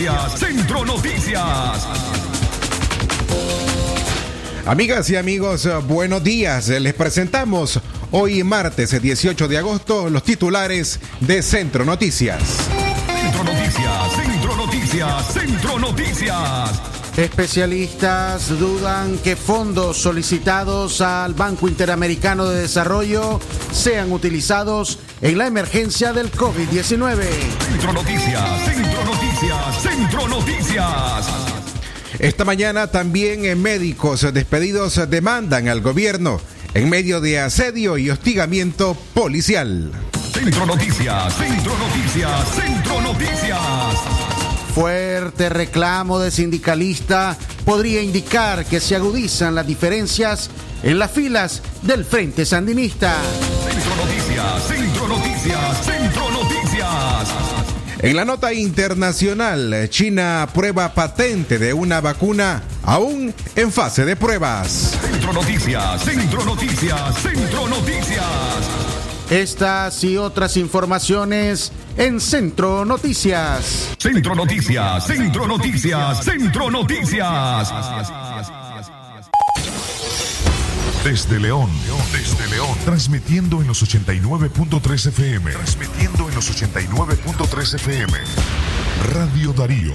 Noticias, Centro Noticias. Amigas y amigos, eh, buenos días. Les presentamos hoy martes eh, 18 de agosto los titulares de Centro Noticias. Centro Noticias, Centro Noticias, Centro Noticias. Especialistas dudan que fondos solicitados al Banco Interamericano de Desarrollo sean utilizados en la emergencia del COVID-19. Centro Noticias, Centro Noticias, Centro Noticias. Esta mañana también eh, médicos despedidos demandan al gobierno en medio de asedio y hostigamiento policial. Centro Noticias, Centro Noticias, Centro Noticias. Fuerte reclamo de sindicalista podría indicar que se agudizan las diferencias en las filas del Frente Sandinista. Centro Noticias, Centro Noticias, Centro Noticias. En la nota internacional, China prueba patente de una vacuna aún en fase de pruebas. Centro Noticias, Centro Noticias, Centro Noticias. Estas y otras informaciones en Centro Noticias. Centro Noticias, Centro Noticias, Centro Noticias. Desde León, desde León, transmitiendo en los 89.3 FM, transmitiendo en los 89.3 FM. Radio Darío.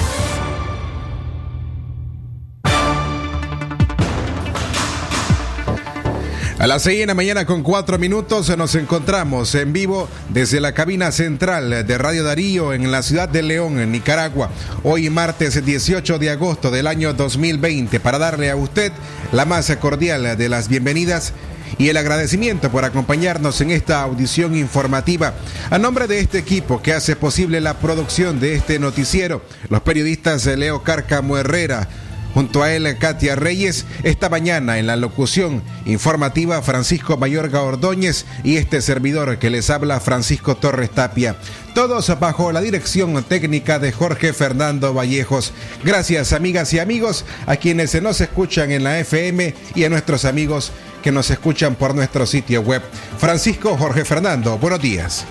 A las 6 de la mañana con 4 minutos nos encontramos en vivo desde la cabina central de Radio Darío en la ciudad de León, en Nicaragua. Hoy martes 18 de agosto del año 2020 para darle a usted la más cordial de las bienvenidas y el agradecimiento por acompañarnos en esta audición informativa. A nombre de este equipo que hace posible la producción de este noticiero, los periodistas Leo Cárcamo Herrera, Junto a él, Katia Reyes, esta mañana en la locución informativa Francisco Mayorga Ordóñez y este servidor que les habla Francisco Torres Tapia. Todos bajo la dirección técnica de Jorge Fernando Vallejos. Gracias amigas y amigos a quienes nos escuchan en la FM y a nuestros amigos que nos escuchan por nuestro sitio web. Francisco Jorge Fernando, buenos días.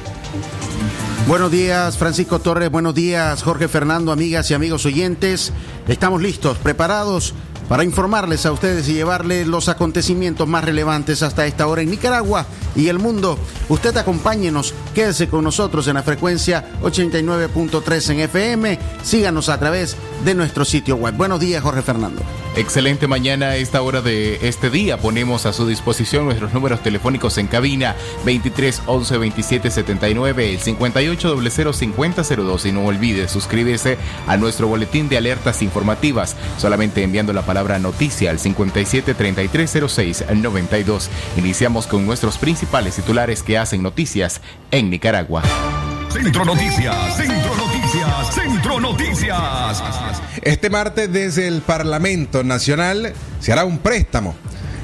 Buenos días, Francisco Torres. Buenos días, Jorge Fernando, amigas y amigos oyentes. Estamos listos, preparados para informarles a ustedes y llevarles los acontecimientos más relevantes hasta esta hora en Nicaragua y el mundo. Usted acompáñenos, quédese con nosotros en la frecuencia 89.3 en FM. Síganos a través de nuestro sitio web. Buenos días, Jorge Fernando. Excelente mañana a esta hora de este día. Ponemos a su disposición nuestros números telefónicos en cabina 23 11 27 79, el 58 00 50 02. Y no olvide suscribirse a nuestro boletín de alertas informativas, solamente enviando la palabra noticia al 57 33 06 92. Iniciamos con nuestros principales titulares que hacen noticias en Nicaragua. Centro Noticias, Centro Noticias, Centro Noticias. Este martes desde el Parlamento Nacional se hará un préstamo,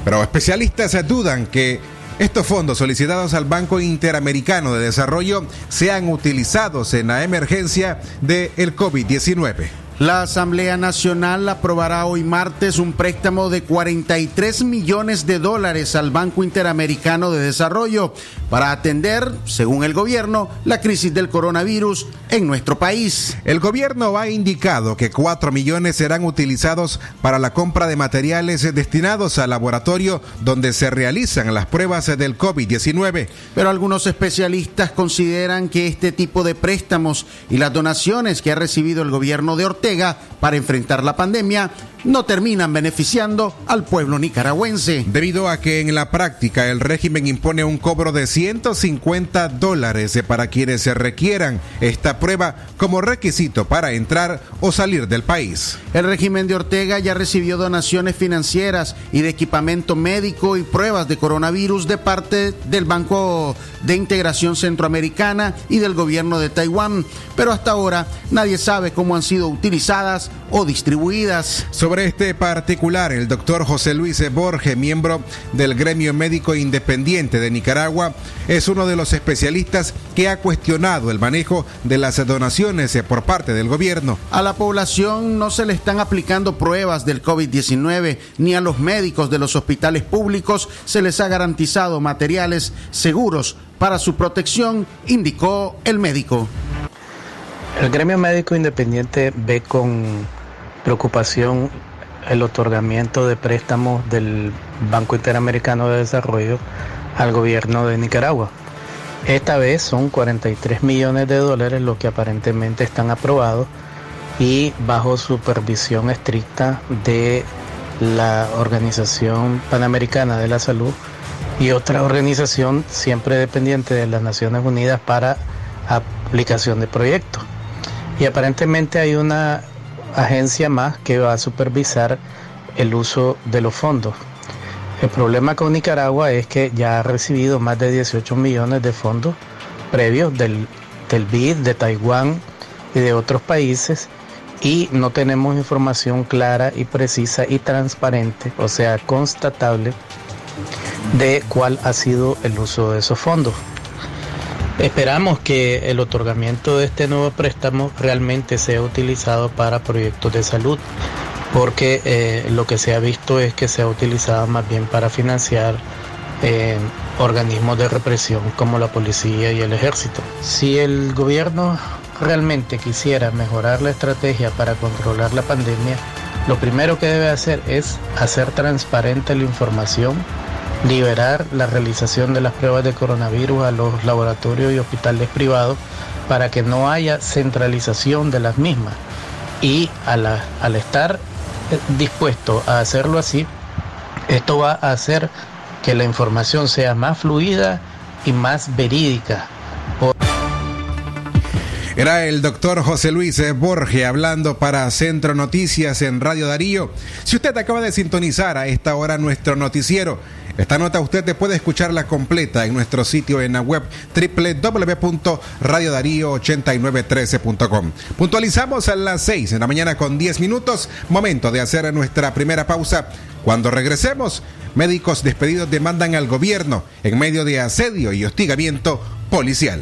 pero especialistas dudan que estos fondos solicitados al Banco Interamericano de Desarrollo sean utilizados en la emergencia del COVID-19. La Asamblea Nacional aprobará hoy martes un préstamo de 43 millones de dólares al Banco Interamericano de Desarrollo para atender, según el gobierno, la crisis del coronavirus en nuestro país. El gobierno ha indicado que 4 millones serán utilizados para la compra de materiales destinados al laboratorio donde se realizan las pruebas del COVID-19. Pero algunos especialistas consideran que este tipo de préstamos y las donaciones que ha recibido el gobierno de Ortega para enfrentar la pandemia no terminan beneficiando al pueblo nicaragüense. Debido a que en la práctica el régimen impone un cobro de 150 dólares para quienes se requieran esta prueba como requisito para entrar o salir del país. El régimen de Ortega ya recibió donaciones financieras y de equipamiento médico y pruebas de coronavirus de parte del Banco de Integración Centroamericana y del gobierno de Taiwán, pero hasta ahora nadie sabe cómo han sido utilizadas o distribuidas. Sobre este particular, el doctor José Luis Borges, miembro del Gremio Médico Independiente de Nicaragua, es uno de los especialistas que ha cuestionado el manejo de las donaciones por parte del gobierno. A la población no se le están aplicando pruebas del COVID-19, ni a los médicos de los hospitales públicos se les ha garantizado materiales seguros para su protección, indicó el médico. El gremio médico independiente ve con preocupación el otorgamiento de préstamos del Banco Interamericano de Desarrollo al gobierno de Nicaragua. Esta vez son 43 millones de dólares los que aparentemente están aprobados y bajo supervisión estricta de la Organización Panamericana de la Salud y otra organización siempre dependiente de las Naciones Unidas para aplicación de proyectos. Y aparentemente hay una agencia más que va a supervisar el uso de los fondos. El problema con Nicaragua es que ya ha recibido más de 18 millones de fondos previos del, del BID, de Taiwán y de otros países y no tenemos información clara y precisa y transparente, o sea, constatable, de cuál ha sido el uso de esos fondos. Esperamos que el otorgamiento de este nuevo préstamo realmente sea utilizado para proyectos de salud, porque eh, lo que se ha visto es que se ha utilizado más bien para financiar eh, organismos de represión como la policía y el ejército. Si el gobierno realmente quisiera mejorar la estrategia para controlar la pandemia, lo primero que debe hacer es hacer transparente la información liberar la realización de las pruebas de coronavirus a los laboratorios y hospitales privados para que no haya centralización de las mismas. Y al, estar dispuesto a hacerlo así, esto va a hacer que la información sea más fluida y más verídica. Era el doctor José Luis Borges hablando para Centro Noticias en Radio Darío. Si usted acaba de sintonizar a esta hora nuestro noticiero, esta nota usted puede escucharla completa en nuestro sitio en la web www.radiodarío8913.com. Puntualizamos a las 6 de la mañana con 10 minutos, momento de hacer nuestra primera pausa. Cuando regresemos, médicos despedidos demandan al gobierno en medio de asedio y hostigamiento policial.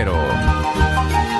cero.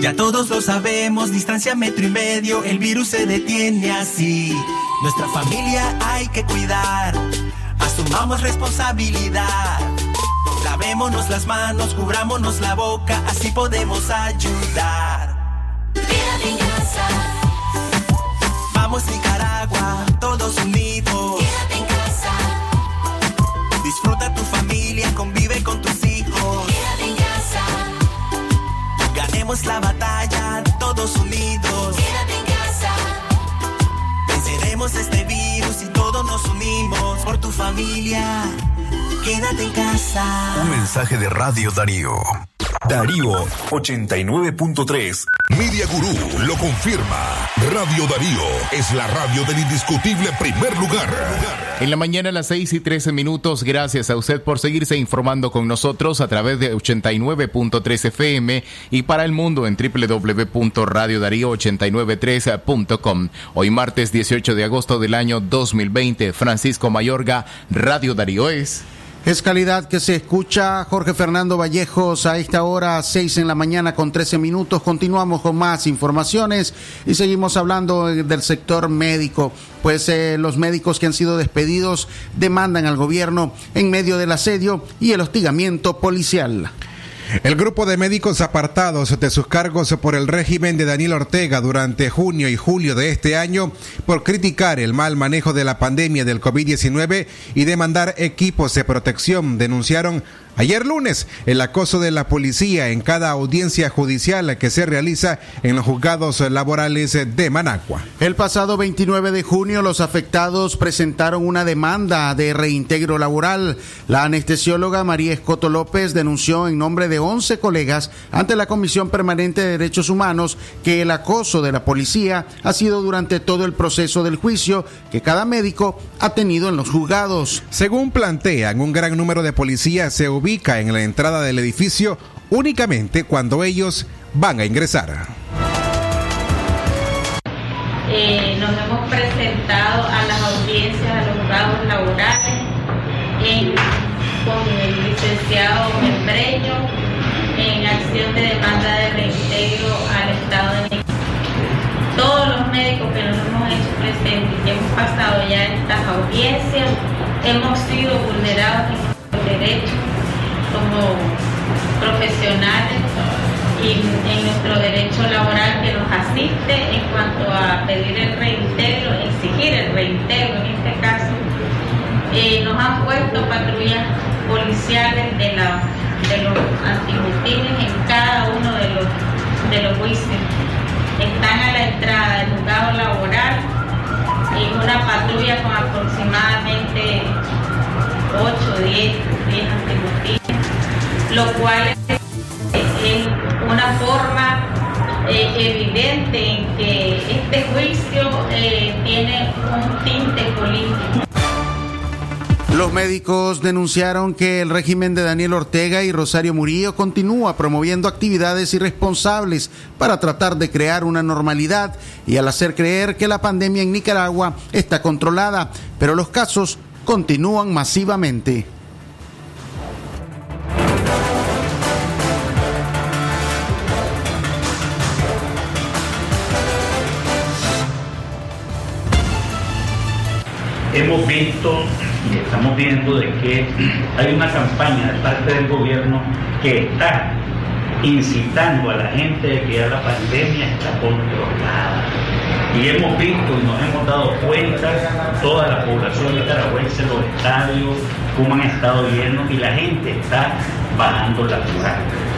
Ya todos lo sabemos, distancia metro y medio, el virus se detiene así. Nuestra familia hay que cuidar, asumamos responsabilidad. Lavémonos las manos, cubrámonos la boca, así podemos ayudar. Quédate en casa, Vamos Nicaragua, todos unidos. quédate en casa, Disfruta tu familia, convive con tus hijos. quédate en casa, Ganemos la todos unidos. quédate en casa, Venceremos este virus y todos nos unimos por tu familia. Quédate en casa. Un mensaje de Radio Darío. Darío 89.3. Media Gurú lo confirma. Radio Darío es la radio del indiscutible primer lugar. En la mañana a las 6 y 13 minutos, gracias a usted por seguirse informando con nosotros a través de 89.3 FM y para el mundo en www.radiodarío893.com. Hoy martes 18 de agosto del año 2020, Francisco Mayorga, Radio Darío es... Es calidad que se escucha. Jorge Fernando Vallejos a esta hora, 6 en la mañana con 13 minutos. Continuamos con más informaciones y seguimos hablando del sector médico. Pues eh, los médicos que han sido despedidos demandan al gobierno en medio del asedio y el hostigamiento policial. El grupo de médicos apartados de sus cargos por el régimen de Daniel Ortega durante junio y julio de este año por criticar el mal manejo de la pandemia del COVID-19 y demandar equipos de protección denunciaron ayer lunes el acoso de la policía en cada audiencia judicial que se realiza en los juzgados laborales de Managua. El pasado 29 de junio los afectados presentaron una demanda de reintegro laboral. La anestesióloga María Escoto López denunció en nombre de 11 colegas ante la Comisión Permanente de Derechos Humanos que el acoso de la policía ha sido durante todo el proceso del juicio que cada médico ha tenido en los juzgados. Según plantean, un gran número de policías se ubica en la entrada del edificio únicamente cuando ellos van a ingresar. Eh, nos hemos presentado a las audiencias, a los juzgados laborales, con el licenciado Membreño, en acción de demanda de reintegro al Estado de Nicaragua. Todos los médicos que nos hemos hecho presentes que hemos pasado ya estas audiencias, hemos sido vulnerados en nuestros derechos como profesionales y en nuestro derecho laboral que nos asiste en cuanto a pedir el reintegro, exigir el reintegro en este caso. Eh, nos han puesto patrullas policiales de, la, de los antimotines en cada uno de los, de los juicios. Están a la entrada del juzgado laboral en una patrulla con aproximadamente 8, 10, 10 antimotines, lo cual es una forma eh, evidente en que este juicio eh, tiene un tinte político. Los médicos denunciaron que el régimen de Daniel Ortega y Rosario Murillo continúa promoviendo actividades irresponsables para tratar de crear una normalidad y al hacer creer que la pandemia en Nicaragua está controlada, pero los casos continúan masivamente. Hemos visto y estamos viendo de que hay una campaña de parte del gobierno que está incitando a la gente de que ya la pandemia está controlada. Y hemos visto y nos hemos dado cuenta, toda la población nicaragüense, los estadios, cómo han estado llenos y la gente está bajando la guardia.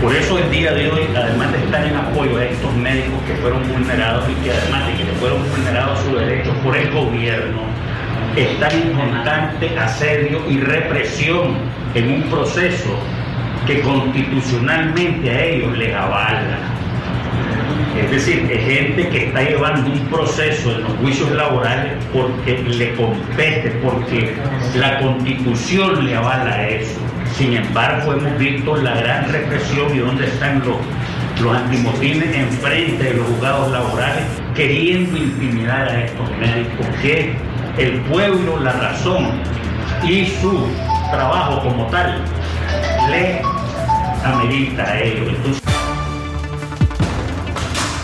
Por eso el día de hoy, además de estar en apoyo a estos médicos que fueron vulnerados y que además de que fueron vulnerados sus derechos por el gobierno, están en constante asedio y represión en un proceso que constitucionalmente a ellos les avala. Es decir, es gente que está llevando un proceso en los juicios laborales porque le compete, porque la constitución le avala eso. Sin embargo, hemos visto la gran represión y dónde están los, los antimotines enfrente de los juzgados laborales queriendo intimidar a estos médicos que el pueblo, la razón y su trabajo como tal le amerita a ellos.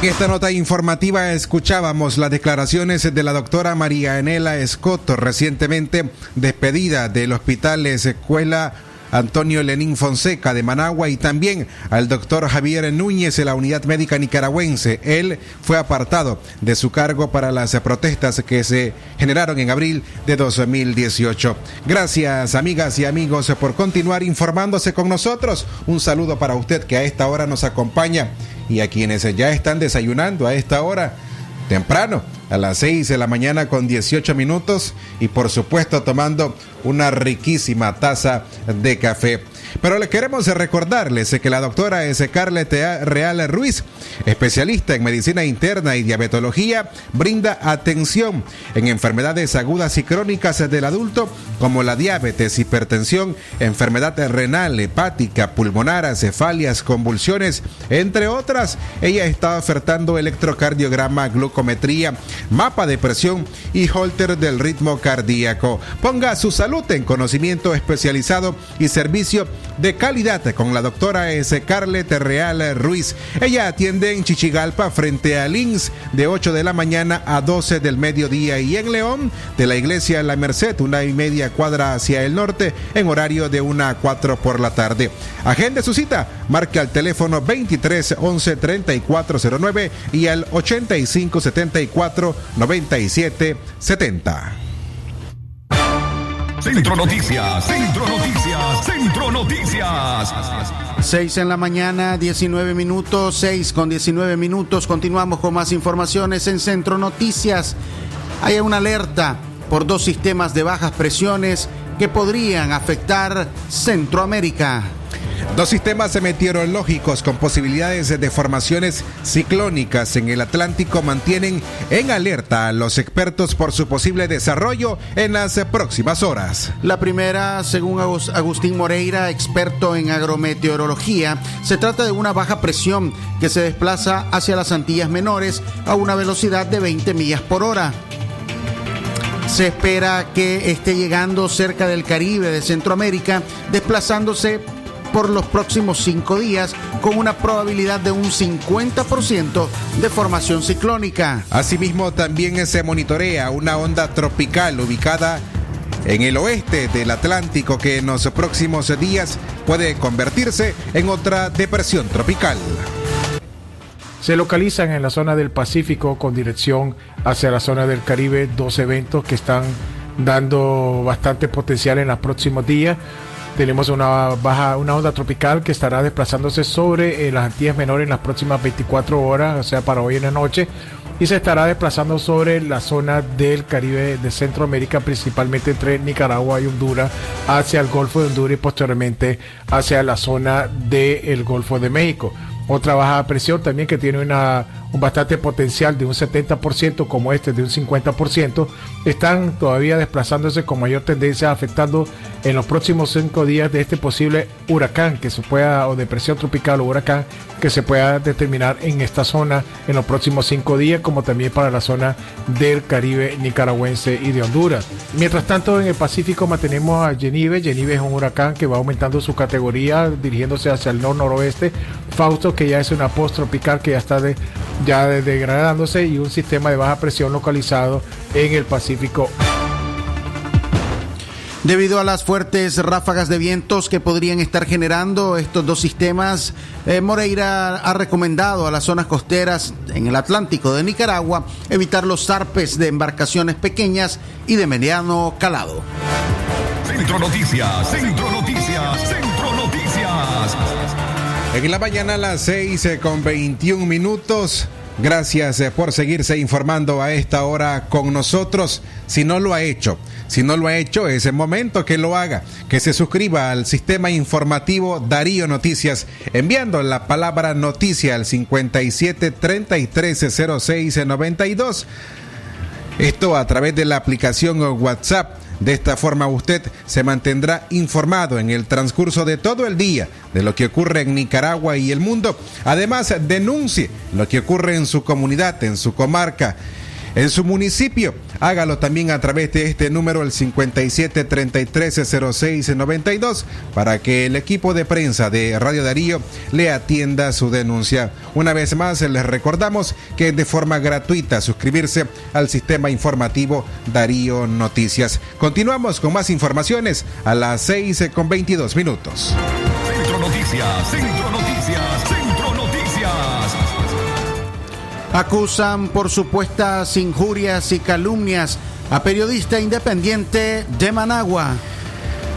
En esta nota informativa escuchábamos las declaraciones de la doctora María Enela Escoto, recientemente despedida del Hospital Escuela Antonio Lenín Fonseca de Managua y también al doctor Javier Núñez de la Unidad Médica Nicaragüense. Él fue apartado de su cargo para las protestas que se generaron en abril de 2018. Gracias amigas y amigos por continuar informándose con nosotros. Un saludo para usted que a esta hora nos acompaña y a quienes ya están desayunando a esta hora temprano, a las 6 de la mañana con 18 minutos y por supuesto tomando una riquísima taza de café. Pero le queremos recordarles que la doctora es Carlet Real Ruiz, especialista en medicina interna y diabetología, brinda atención en enfermedades agudas y crónicas del adulto como la diabetes, hipertensión, enfermedad renal, hepática, pulmonar, cefalias, convulsiones, entre otras. Ella está ofertando electrocardiograma, glucometría, mapa de presión y holter del ritmo cardíaco. Ponga su salud en conocimiento especializado y servicio de calidad con la doctora S. Carlet Real Ruiz. Ella atiende en Chichigalpa frente a Lins de 8 de la mañana a 12 del mediodía y en León de la iglesia La Merced, una y media cuadra hacia el norte en horario de 1 a 4 por la tarde. Agende su cita, marque al teléfono 23 11 3409 y al 85 74 97 70. Centro Noticias, Centro Noticias, Centro Noticias. 6 en la mañana, 19 minutos, 6 con 19 minutos. Continuamos con más informaciones en Centro Noticias. Hay una alerta por dos sistemas de bajas presiones que podrían afectar Centroamérica. Dos sistemas meteorológicos con posibilidades de formaciones ciclónicas en el Atlántico mantienen en alerta a los expertos por su posible desarrollo en las próximas horas. La primera, según Agustín Moreira, experto en agrometeorología, se trata de una baja presión que se desplaza hacia las Antillas Menores a una velocidad de 20 millas por hora. Se espera que esté llegando cerca del Caribe de Centroamérica, desplazándose por los próximos cinco días con una probabilidad de un 50% de formación ciclónica. Asimismo, también se monitorea una onda tropical ubicada en el oeste del Atlántico que en los próximos días puede convertirse en otra depresión tropical. Se localizan en la zona del Pacífico con dirección hacia la zona del Caribe dos eventos que están dando bastante potencial en los próximos días. Tenemos una baja, una onda tropical que estará desplazándose sobre eh, las Antillas Menores en las próximas 24 horas, o sea, para hoy en la noche, y se estará desplazando sobre la zona del Caribe de Centroamérica, principalmente entre Nicaragua y Honduras, hacia el Golfo de Honduras y posteriormente hacia la zona del Golfo de México. Otra baja presión también que tiene una, un bastante potencial de un 70% como este de un 50%, están todavía desplazándose con mayor tendencia afectando en los próximos cinco días de este posible huracán que se pueda, o depresión tropical o huracán que se pueda determinar en esta zona en los próximos cinco días, como también para la zona del Caribe nicaragüense y de Honduras. Mientras tanto, en el Pacífico mantenemos a Genive. Genive es un huracán que va aumentando su categoría, dirigiéndose hacia el nor-noroeste. Fausto, que ya es una post tropical que ya está de, ya degradándose, y un sistema de baja presión localizado en el Pacífico Debido a las fuertes ráfagas de vientos que podrían estar generando estos dos sistemas, eh, Moreira ha recomendado a las zonas costeras en el Atlántico de Nicaragua evitar los zarpes de embarcaciones pequeñas y de mediano calado. Centro Noticias, Centro Noticias, Centro Noticias. En la mañana a las 6 eh, con 21 minutos. Gracias eh, por seguirse informando a esta hora con nosotros. Si no lo ha hecho, si no lo ha hecho, es el momento que lo haga, que se suscriba al sistema informativo Darío Noticias, enviando la palabra noticia al 57 33 06 92. Esto a través de la aplicación WhatsApp. De esta forma usted se mantendrá informado en el transcurso de todo el día de lo que ocurre en Nicaragua y el mundo. Además, denuncie lo que ocurre en su comunidad, en su comarca en su municipio. Hágalo también a través de este número, el 57330692, para que el equipo de prensa de Radio Darío le atienda su denuncia. Una vez más, les recordamos que es de forma gratuita suscribirse al sistema informativo Darío Noticias. Continuamos con más informaciones a las 6 con 22 minutos. Centro Noticias, Centro Noticias, Acusan por supuestas injurias y calumnias a periodista independiente de Managua.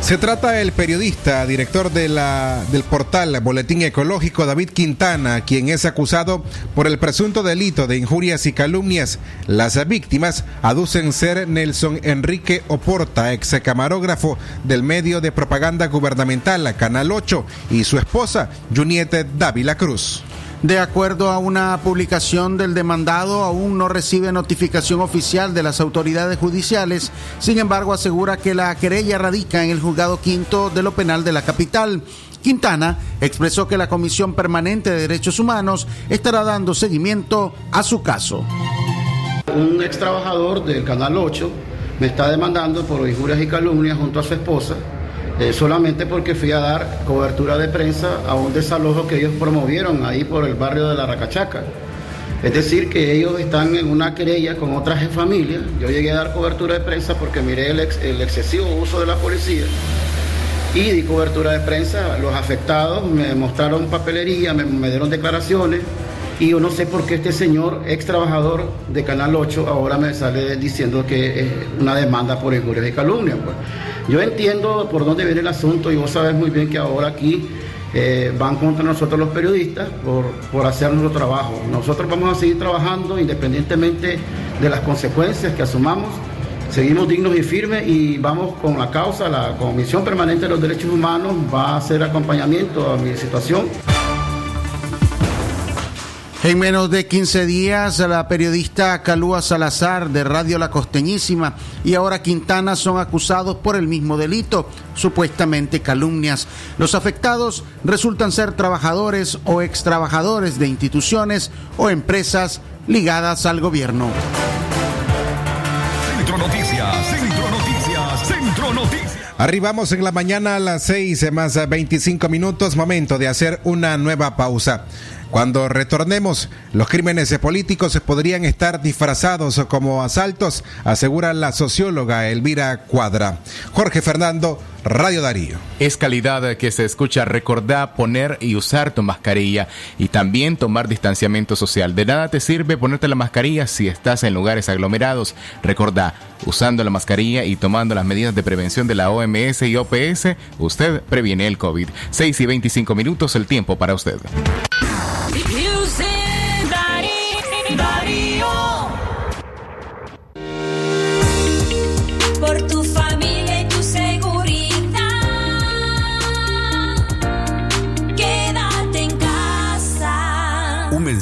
Se trata del periodista, director de la, del portal Boletín Ecológico David Quintana, quien es acusado por el presunto delito de injurias y calumnias. Las víctimas aducen ser Nelson Enrique Oporta, ex camarógrafo del medio de propaganda gubernamental Canal 8, y su esposa, Juniette Dávila Cruz. De acuerdo a una publicación del demandado, aún no recibe notificación oficial de las autoridades judiciales. Sin embargo, asegura que la querella radica en el juzgado quinto de lo penal de la capital. Quintana expresó que la Comisión Permanente de Derechos Humanos estará dando seguimiento a su caso. Un ex trabajador del Canal 8 me está demandando por injurias y calumnias junto a su esposa eh, solamente porque fui a dar cobertura de prensa a un desalojo que ellos promovieron ahí por el barrio de la Racachaca. Es decir, que ellos están en una querella con otras familias. Yo llegué a dar cobertura de prensa porque miré el, ex- el excesivo uso de la policía y di cobertura de prensa. Los afectados me mostraron papelería, me, me dieron declaraciones y yo no sé por qué este señor, ex trabajador de Canal 8, ahora me sale diciendo que es una demanda por injurias y calumnias. pues. Yo entiendo por dónde viene el asunto y vos sabes muy bien que ahora aquí eh, van contra nosotros los periodistas por, por hacer nuestro trabajo. Nosotros vamos a seguir trabajando independientemente de las consecuencias que asumamos. Seguimos dignos y firmes y vamos con la causa. La Comisión Permanente de los Derechos Humanos va a hacer acompañamiento a mi situación. En menos de 15 días, la periodista Calúa Salazar de Radio La Costeñísima y ahora Quintana son acusados por el mismo delito, supuestamente calumnias. Los afectados resultan ser trabajadores o ex trabajadores de instituciones o empresas ligadas al gobierno. Centro Noticias, Centro Noticias, Centro Noticias. Arribamos en la mañana a las 6 más 25 minutos, momento de hacer una nueva pausa. Cuando retornemos, los crímenes políticos podrían estar disfrazados como asaltos, asegura la socióloga Elvira Cuadra. Jorge Fernando, Radio Darío. Es calidad que se escucha. Recordá poner y usar tu mascarilla y también tomar distanciamiento social. De nada te sirve ponerte la mascarilla si estás en lugares aglomerados. Recordá, usando la mascarilla y tomando las medidas de prevención de la OMS y OPS, usted previene el COVID. 6 y 25 minutos el tiempo para usted.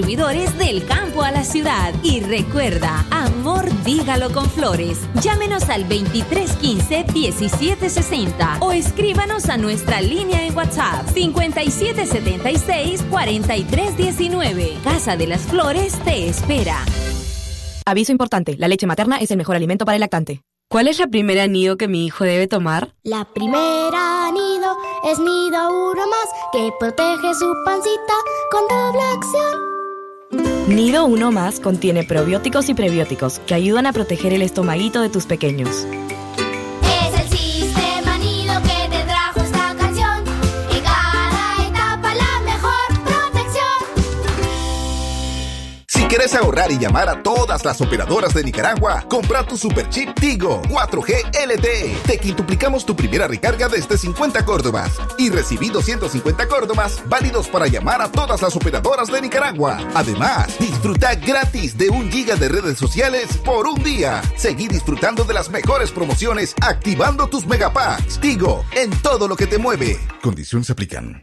distribuidores del campo a la ciudad. Y recuerda, amor dígalo con flores. Llámenos al 2315-1760 o escríbanos a nuestra línea en WhatsApp 5776-4319. Casa de las Flores te espera. Aviso importante, la leche materna es el mejor alimento para el lactante. ¿Cuál es la primera nido que mi hijo debe tomar? La primera nido es nido uno más que protege su pancita con doble acción. Nido uno más contiene probióticos y prebióticos que ayudan a proteger el estomaguito de tus pequeños. Quieres ahorrar y llamar a todas las operadoras de Nicaragua, compra tu Superchip Tigo 4G LTE. Te quintuplicamos tu primera recarga desde 50 córdobas y recibí 250 córdobas válidos para llamar a todas las operadoras de Nicaragua. Además, disfruta gratis de un giga de redes sociales por un día. Seguí disfrutando de las mejores promociones activando tus megapacks. Tigo, en todo lo que te mueve. Condiciones aplican.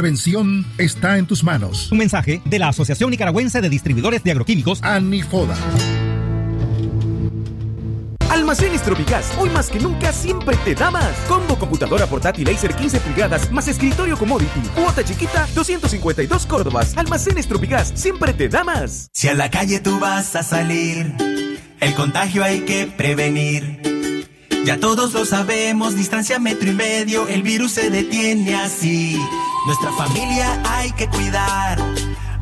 prevención está en tus manos. Un mensaje de la Asociación Nicaragüense de Distribuidores de Agroquímicos, ANIFODA. Almacenes Tropicás, hoy más que nunca siempre te da más. Combo computadora portátil Acer 15 pulgadas más escritorio commodity. Cuota chiquita 252 Córdobas. Almacenes Tropicás siempre te da más. Si a la calle tú vas a salir, el contagio hay que prevenir. Ya todos lo sabemos, distancia metro y medio, el virus se detiene así. Nuestra familia hay que cuidar,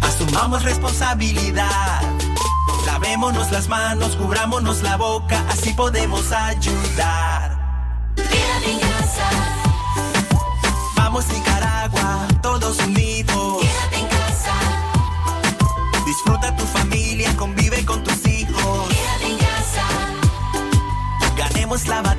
asumamos responsabilidad. Lavémonos las manos, cubrámonos la boca, así podemos ayudar. Quédate en casa. Vamos Nicaragua, todos unidos. Quédate en casa. Disfruta tu familia, convive con tus hijos. Quédate en casa. Ganemos la batalla,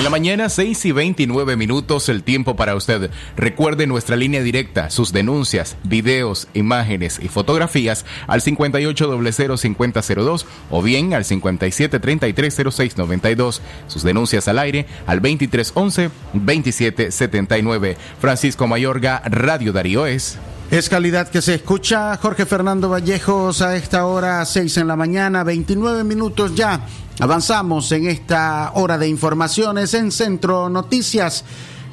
En la mañana 6 y 29 minutos el tiempo para usted. Recuerde nuestra línea directa, sus denuncias, videos, imágenes y fotografías al 58005002 o bien al 57330692. Sus denuncias al aire al 2311-2779. Francisco Mayorga, Radio Darío es... Es calidad que se escucha. Jorge Fernando Vallejos a esta hora, 6 en la mañana, 29 minutos ya. Avanzamos en esta hora de informaciones en Centro Noticias.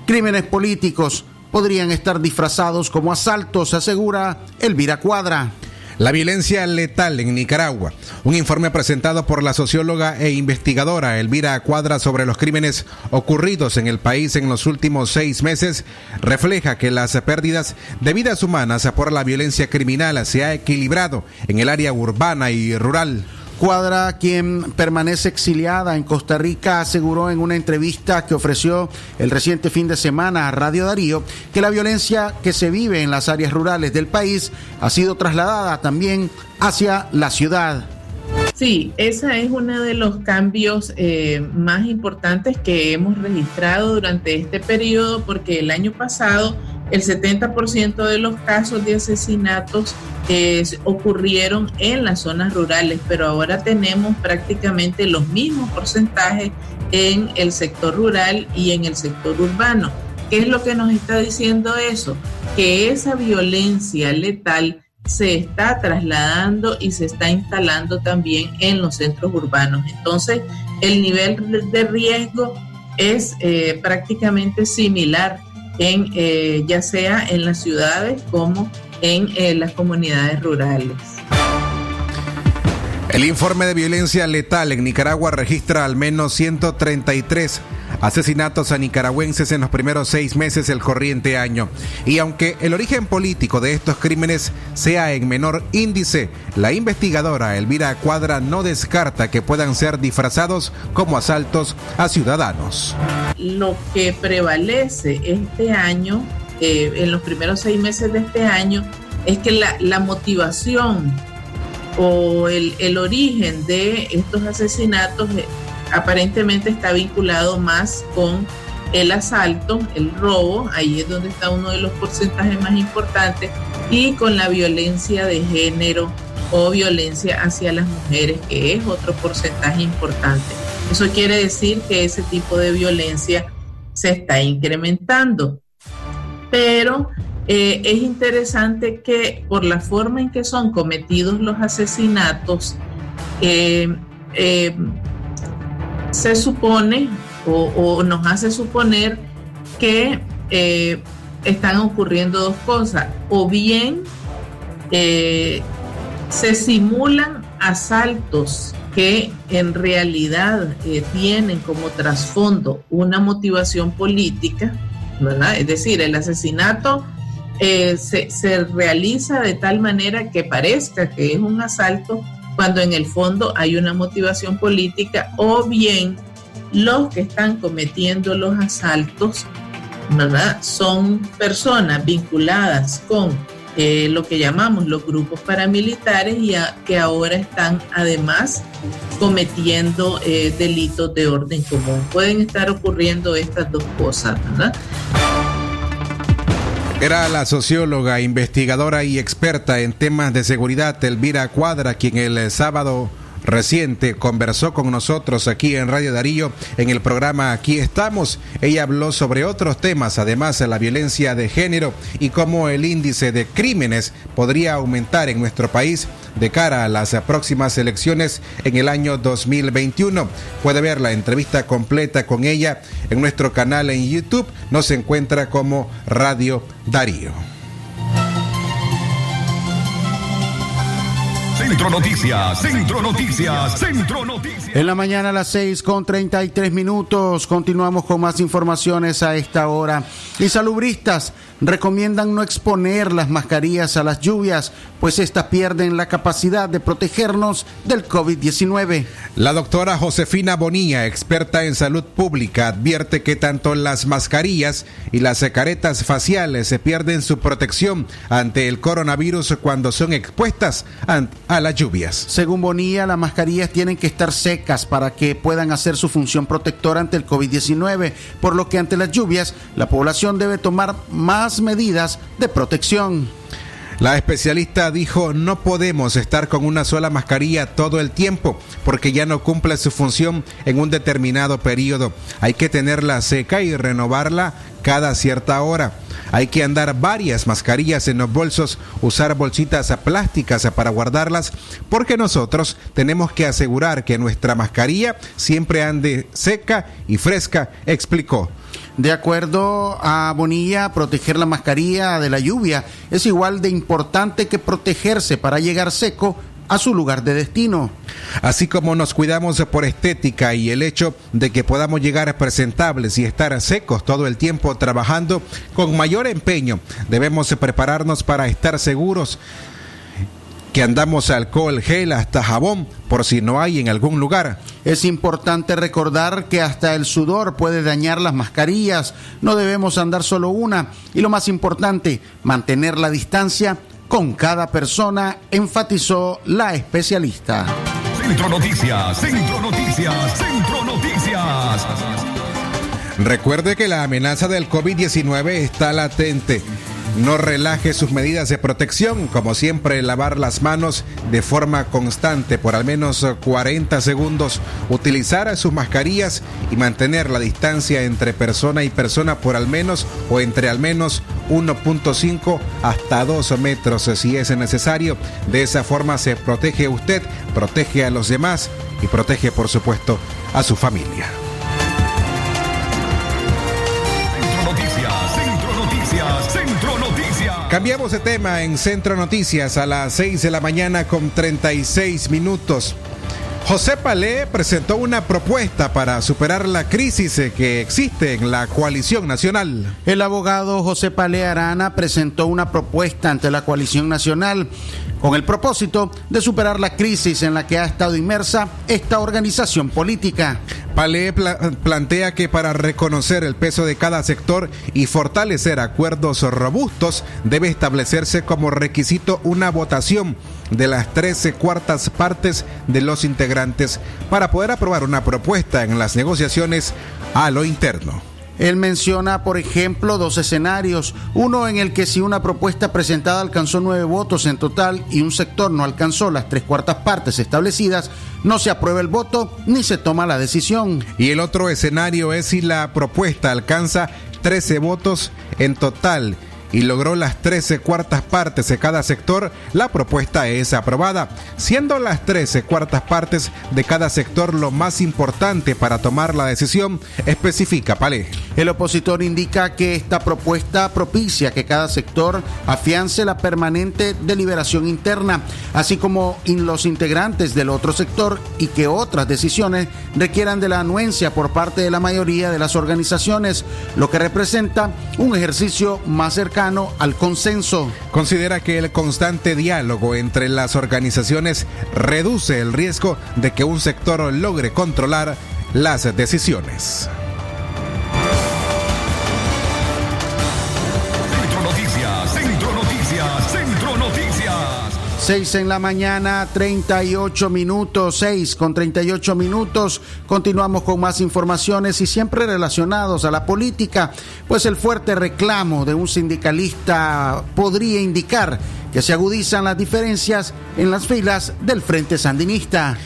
Crímenes políticos podrían estar disfrazados como asaltos, asegura Elvira Cuadra. La violencia letal en Nicaragua. Un informe presentado por la socióloga e investigadora Elvira Cuadra sobre los crímenes ocurridos en el país en los últimos seis meses refleja que las pérdidas de vidas humanas por la violencia criminal se ha equilibrado en el área urbana y rural. Cuadra, quien permanece exiliada en Costa Rica, aseguró en una entrevista que ofreció el reciente fin de semana a Radio Darío que la violencia que se vive en las áreas rurales del país ha sido trasladada también hacia la ciudad. Sí, ese es uno de los cambios eh, más importantes que hemos registrado durante este periodo porque el año pasado el 70% de los casos de asesinatos ocurrieron en las zonas rurales, pero ahora tenemos prácticamente los mismos porcentajes en el sector rural y en el sector urbano. ¿Qué es lo que nos está diciendo eso? Que esa violencia letal se está trasladando y se está instalando también en los centros urbanos. Entonces, el nivel de riesgo es eh, prácticamente similar en eh, ya sea en las ciudades como en eh, las comunidades rurales. El informe de violencia letal en Nicaragua registra al menos 133 asesinatos a nicaragüenses en los primeros seis meses del corriente año. Y aunque el origen político de estos crímenes sea en menor índice, la investigadora Elvira Cuadra no descarta que puedan ser disfrazados como asaltos a ciudadanos. Lo que prevalece este año, eh, en los primeros seis meses de este año, es que la, motivación o el, el origen de estos asesinatos eh, aparentemente está vinculado más con el asalto, el robo, ahí es donde está uno de los porcentajes más importantes, y con la violencia de género o violencia hacia las mujeres, que es otro porcentaje importante. Eso quiere decir que ese tipo de violencia se está incrementando. Pero eh, es interesante que por la forma en que son cometidos los asesinatos, eh, eh, se supone o, nos hace suponer que están ocurriendo dos cosas. O bien se simulan asaltos que en realidad tienen como trasfondo una motivación política, ¿verdad? Es decir, el asesinato eh, se, se, realiza de tal manera que parezca que es un asalto cuando en el fondo hay una motivación política o bien los que están cometiendo los asaltos ¿verdad? son personas vinculadas con eh, lo que llamamos los grupos paramilitares y que ahora están además cometiendo eh, delitos de orden común. Pueden estar ocurriendo estas dos cosas, ¿verdad? Era la socióloga, investigadora y experta en temas de seguridad Elvira Cuadra, quien el sábado reciente conversó con nosotros aquí en Radio Darío en el programa Aquí estamos. Ella habló sobre otros temas, además de la violencia de género y cómo el índice de crímenes podría aumentar en nuestro país de cara a las próximas elecciones en el año 2021. Puede ver la entrevista completa con ella en nuestro canal en YouTube. Nos encuentra como Radio Darío. Centro Noticias, Centro Noticias, Centro Noticias. En la mañana a las 6 con 33 minutos continuamos con más informaciones a esta hora. Y salubristas recomiendan no exponer las mascarillas a las lluvias, pues estas pierden la capacidad de protegernos del COVID-19. La doctora Josefina Bonilla, experta en salud pública, advierte que tanto las mascarillas y las caretas faciales se pierden su protección ante el coronavirus cuando son expuestas a las lluvias. Según Bonilla, las mascarillas tienen que estar secas para que puedan hacer su función protectora ante el COVID-19, por lo que ante las lluvias la población debe tomar más medidas de protección. La especialista dijo, no podemos estar con una sola mascarilla todo el tiempo porque ya no cumple su función en un determinado periodo. Hay que tenerla seca y renovarla cada cierta hora. Hay que andar varias mascarillas en los bolsos, usar bolsitas plásticas para guardarlas, porque nosotros tenemos que asegurar que nuestra mascarilla siempre ande seca y fresca, explicó. De acuerdo a Bonilla, proteger la mascarilla de la lluvia es igual de importante que protegerse para llegar seco a su lugar de destino. Así como nos cuidamos por estética y el hecho de que podamos llegar presentables y estar secos todo el tiempo trabajando con mayor empeño, debemos prepararnos para estar seguros que andamos alcohol, gel, hasta jabón, por si no hay en algún lugar. Es importante recordar que hasta el sudor puede dañar las mascarillas, no debemos andar solo una y lo más importante, mantener la distancia con cada persona, enfatizó la especialista. Centro Noticias, Centro Noticias, Centro Noticias. Recuerde que la amenaza del COVID-19 está latente. No relaje sus medidas de protección, como siempre lavar las manos de forma constante por al menos 40 segundos, utilizar sus mascarillas y mantener la distancia entre persona y persona por al menos o entre al menos 1.5 hasta 2 metros si es necesario. De esa forma se protege usted, protege a los demás y protege por supuesto a su familia. Cambiamos de tema en Centro Noticias a las 6 de la mañana con 36 minutos. José Palé presentó una propuesta para superar la crisis que existe en la coalición nacional. El abogado José Palé Arana presentó una propuesta ante la coalición nacional con el propósito de superar la crisis en la que ha estado inmersa esta organización política. Palé pla- plantea que para reconocer el peso de cada sector y fortalecer acuerdos robustos debe establecerse como requisito una votación de las 13 cuartas partes de los integrantes para poder aprobar una propuesta en las negociaciones a lo interno. Él menciona, por ejemplo, dos escenarios. Uno en el que si una propuesta presentada alcanzó nueve votos en total y un sector no alcanzó las tres cuartas partes establecidas, no se aprueba el voto ni se toma la decisión. Y el otro escenario es si la propuesta alcanza 13 votos en total y logró las 13 cuartas partes de cada sector, la propuesta es aprobada, siendo las 13 cuartas partes de cada sector lo más importante para tomar la decisión, especifica Palé. El opositor indica que esta propuesta propicia que cada sector afiance la permanente deliberación interna, así como en los integrantes del otro sector y que otras decisiones requieran de la anuencia por parte de la mayoría de las organizaciones, lo que representa un ejercicio más cercano al consenso. Considera que el constante diálogo entre las organizaciones reduce el riesgo de que un sector logre controlar las decisiones. 6 en la mañana, 38 minutos, 6 con 38 minutos. Continuamos con más informaciones y siempre relacionados a la política, pues el fuerte reclamo de un sindicalista podría indicar que se agudizan las diferencias en las filas del Frente Sandinista.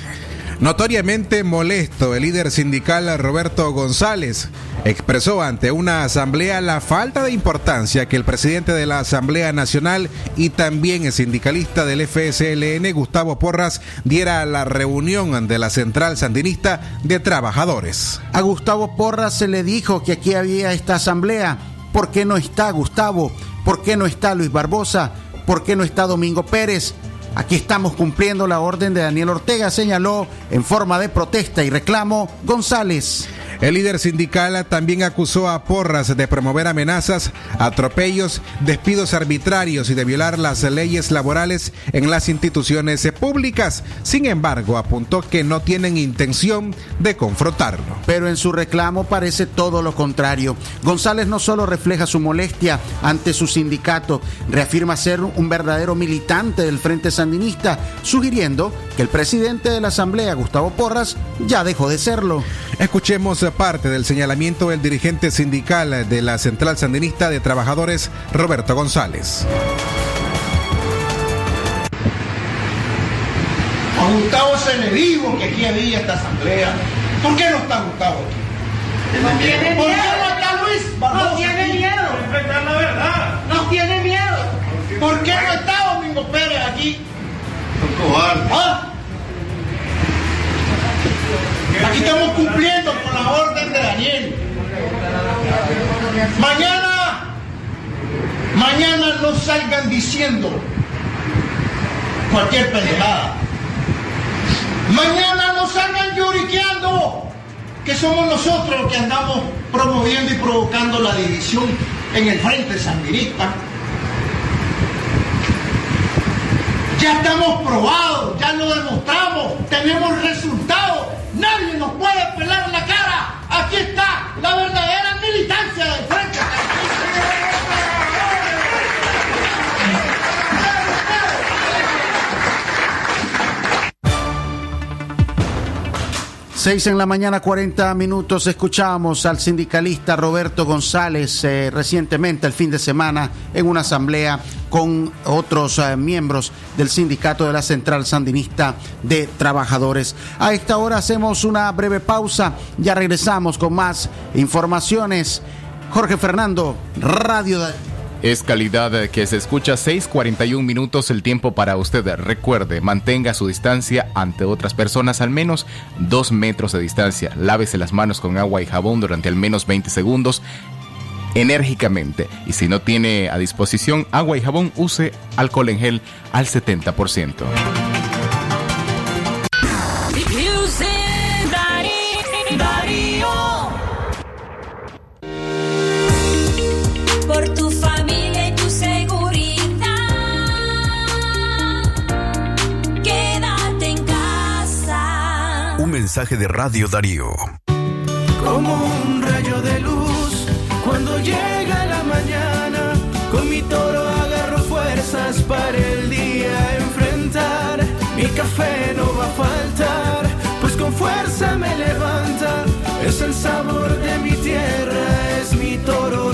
Notoriamente molesto, el líder sindical Roberto González expresó ante una asamblea la falta de importancia que el presidente de la Asamblea Nacional y también el sindicalista del FSLN, Gustavo Porras, diera a la reunión de la Central Sandinista de Trabajadores. A Gustavo Porras se le dijo que aquí había esta asamblea. ¿Por qué no está Gustavo? ¿Por qué no está Luis Barbosa? ¿Por qué no está Domingo Pérez? Aquí estamos cumpliendo la orden de Daniel Ortega, señaló en forma de protesta y reclamo González. El líder sindical también acusó a Porras de promover amenazas, atropellos, despidos arbitrarios y de violar las leyes laborales en las instituciones públicas. Sin embargo, apuntó que no tienen intención de confrontarlo. Pero en su reclamo parece todo lo contrario. González no solo refleja su molestia ante su sindicato, reafirma ser un verdadero militante del Frente Sandinista, sugiriendo que el presidente de la Asamblea, Gustavo Porras, ya dejó de serlo. Escuchemos parte del señalamiento del dirigente sindical de la Central Sandinista de Trabajadores, Roberto González. A Gustavo se le dijo que aquí había esta asamblea. ¿Por qué no está Gustavo aquí? No tiene ¿Por qué miedo. no está Luis Barbosa No tiene aquí? miedo. Enfrentar la verdad. No tiene miedo. ¿Por qué no está Domingo Pérez aquí? ¿Ah? Aquí estamos cumpliendo con la orden de Daniel. Mañana, mañana no salgan diciendo cualquier pendejada. Mañana no salgan lloriqueando que somos nosotros los que andamos promoviendo y provocando la división en el frente sandinista. Ya estamos probados, ya lo demostramos, tenemos resultados. Nadie nos puede pelar la cara. Aquí está la verdadera militancia del frente. Seis en la mañana, 40 minutos. Escuchamos al sindicalista Roberto González eh, recientemente, el fin de semana, en una asamblea con otros eh, miembros del sindicato de la Central Sandinista de Trabajadores. A esta hora hacemos una breve pausa. Ya regresamos con más informaciones. Jorge Fernando, Radio. Es calidad eh, que se escucha 6:41 minutos el tiempo para usted. Recuerde, mantenga su distancia ante otras personas al menos 2 metros de distancia. Lávese las manos con agua y jabón durante al menos 20 segundos. enérgicamente. Y si no tiene a disposición agua y jabón, use alcohol en gel al 70%. Mensaje de Radio Darío. Como un rayo de luz cuando llega la mañana. Con mi toro agarro fuerzas para el día enfrentar. Mi café no va a faltar, pues con fuerza me levanta. Es el sabor de mi tierra, es mi toro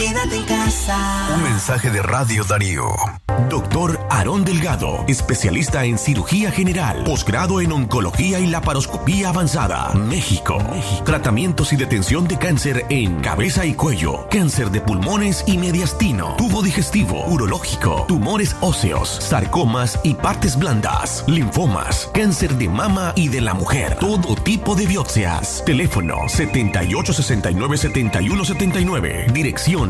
Quédate en casa. Un mensaje de Radio Darío. Doctor Aarón Delgado, especialista en cirugía general, posgrado en oncología y laparoscopía avanzada, México. Tratamientos y detención de cáncer en cabeza y cuello, cáncer de pulmones y mediastino, tubo digestivo, urológico, tumores óseos, sarcomas y partes blandas, linfomas, cáncer de mama y de la mujer, todo tipo de biopsias. Teléfono 7869-7179. Dirección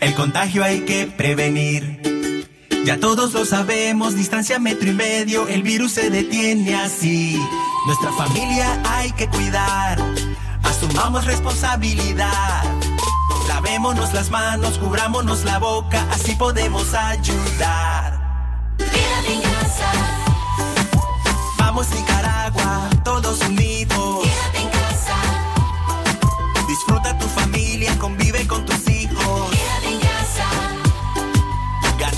el contagio hay que prevenir. Ya todos lo sabemos, distancia metro y medio, el virus se detiene así. Nuestra familia hay que cuidar, asumamos responsabilidad. Lavémonos las manos, cubrámonos la boca, así podemos ayudar. Quédate en casa. Vamos Nicaragua, todos unidos. Quédate en casa. Disfruta tu familia, convive con tus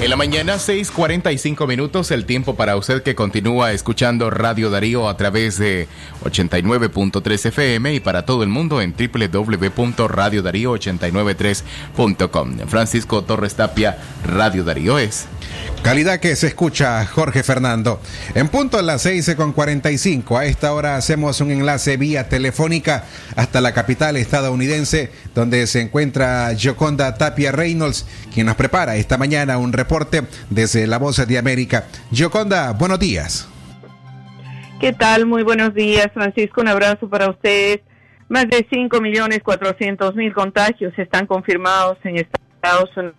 En la mañana 6:45 minutos, el tiempo para usted que continúa escuchando Radio Darío a través de 89.3 FM y para todo el mundo en www.radiodarío893.com. Francisco Torres Tapia, Radio Darío es. Calidad que se escucha, Jorge Fernando. En punto a las 6 con 45. A esta hora hacemos un enlace vía telefónica hasta la capital estadounidense, donde se encuentra Joconda Tapia Reynolds, quien nos prepara esta mañana un reporte desde La Voz de América. Joconda, buenos días. ¿Qué tal? Muy buenos días, Francisco. Un abrazo para ustedes. Más de 5.400.000 contagios están confirmados en Estados Unidos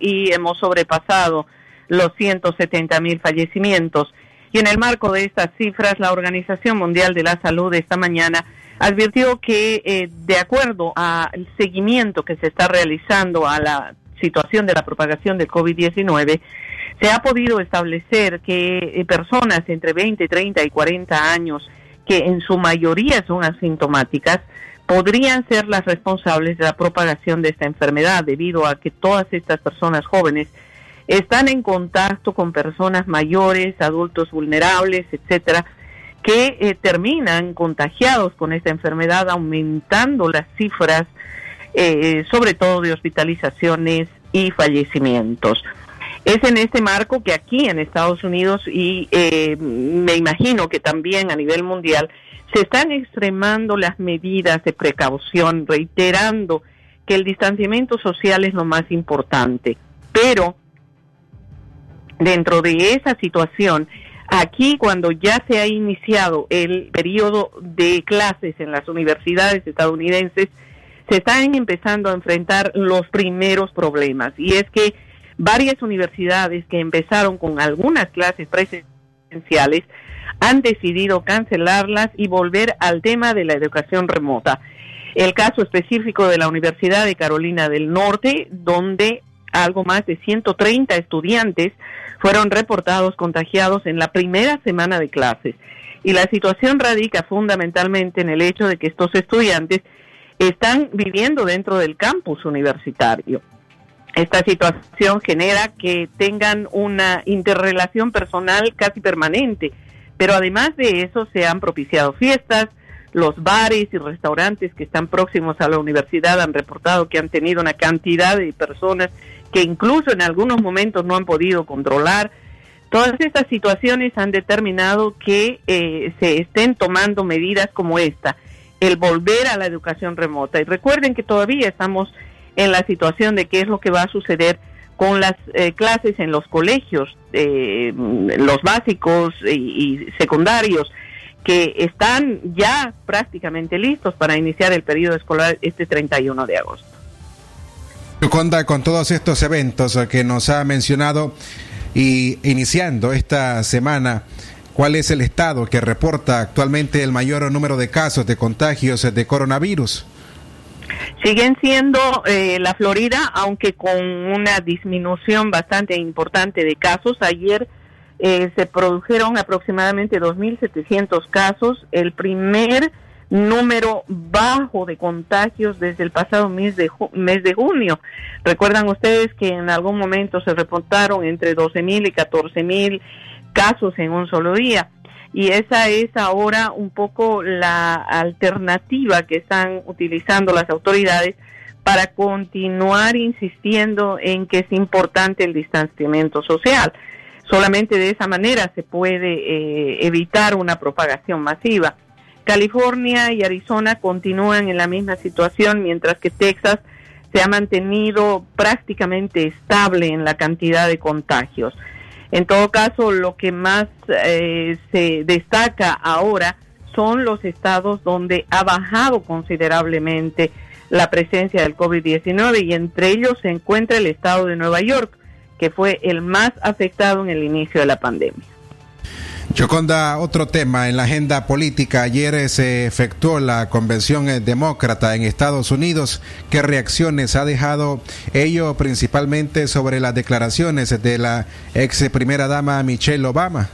y hemos sobrepasado los 170.000 fallecimientos. Y en el marco de estas cifras, la Organización Mundial de la Salud esta mañana advirtió que, eh, de acuerdo al seguimiento que se está realizando a la situación de la propagación del COVID-19, se ha podido establecer que eh, personas entre 20, 30 y 40 años, que en su mayoría son asintomáticas, podrían ser las responsables de la propagación de esta enfermedad, debido a que todas estas personas jóvenes están en contacto con personas mayores, adultos vulnerables, etcétera, que eh, terminan contagiados con esta enfermedad, aumentando las cifras, eh, sobre todo de hospitalizaciones y fallecimientos. Es en este marco que aquí en Estados Unidos y eh, me imagino que también a nivel mundial se están extremando las medidas de precaución, reiterando que el distanciamiento social es lo más importante. Pero dentro de esa situación, aquí cuando ya se ha iniciado el periodo de clases en las universidades estadounidenses, se están empezando a enfrentar los primeros problemas. Y es que varias universidades que empezaron con algunas clases presenciales han decidido cancelarlas y volver al tema de la educación remota. El caso específico de la Universidad de Carolina del Norte, donde algo más de 130 estudiantes fueron reportados contagiados en la primera semana de clases. Y la situación radica fundamentalmente en el hecho de que estos estudiantes están viviendo dentro del campus universitario. Esta situación genera que tengan una interrelación personal casi permanente, pero además de eso se han propiciado fiestas, los bares y restaurantes que están próximos a la universidad han reportado que han tenido una cantidad de personas que incluso en algunos momentos no han podido controlar. Todas estas situaciones han determinado que eh, se estén tomando medidas como esta, el volver a la educación remota. Y recuerden que todavía estamos en la situación de qué es lo que va a suceder con las eh, clases en los colegios, eh, los básicos y, secundarios, que están ya prácticamente listos para iniciar el periodo escolar este 31 de agosto. Con todos estos eventos que nos ha mencionado y iniciando esta semana, ¿cuál es el estado que reporta actualmente el mayor número de casos de contagios de coronavirus? Siguen siendo eh, la Florida, aunque con una disminución bastante importante de casos. Ayer eh, se produjeron aproximadamente 2.700 casos. El primer número bajo de contagios desde el pasado mes de, mes de junio. Recuerdan ustedes que en algún momento se reportaron entre 12.000 y 14.000 casos en un solo día y esa es ahora un poco la alternativa que están utilizando las autoridades para continuar insistiendo en que es importante el distanciamiento social. Solamente de esa manera se puede eh, evitar una propagación masiva. California y Arizona continúan en la misma situación, mientras que Texas se ha mantenido prácticamente estable en la cantidad de contagios. En todo caso, lo que más eh, se destaca ahora son los estados donde ha bajado considerablemente la presencia del COVID-19 y entre ellos se encuentra el estado de Nueva York, que fue el más afectado en el inicio de la pandemia. Yoconda, otro tema en la agenda política. Ayer eh, se efectuó la convención eh, demócrata en Estados Unidos. ¿Qué reacciones ha dejado ello principalmente sobre las declaraciones de la ex primera dama Michelle Obama?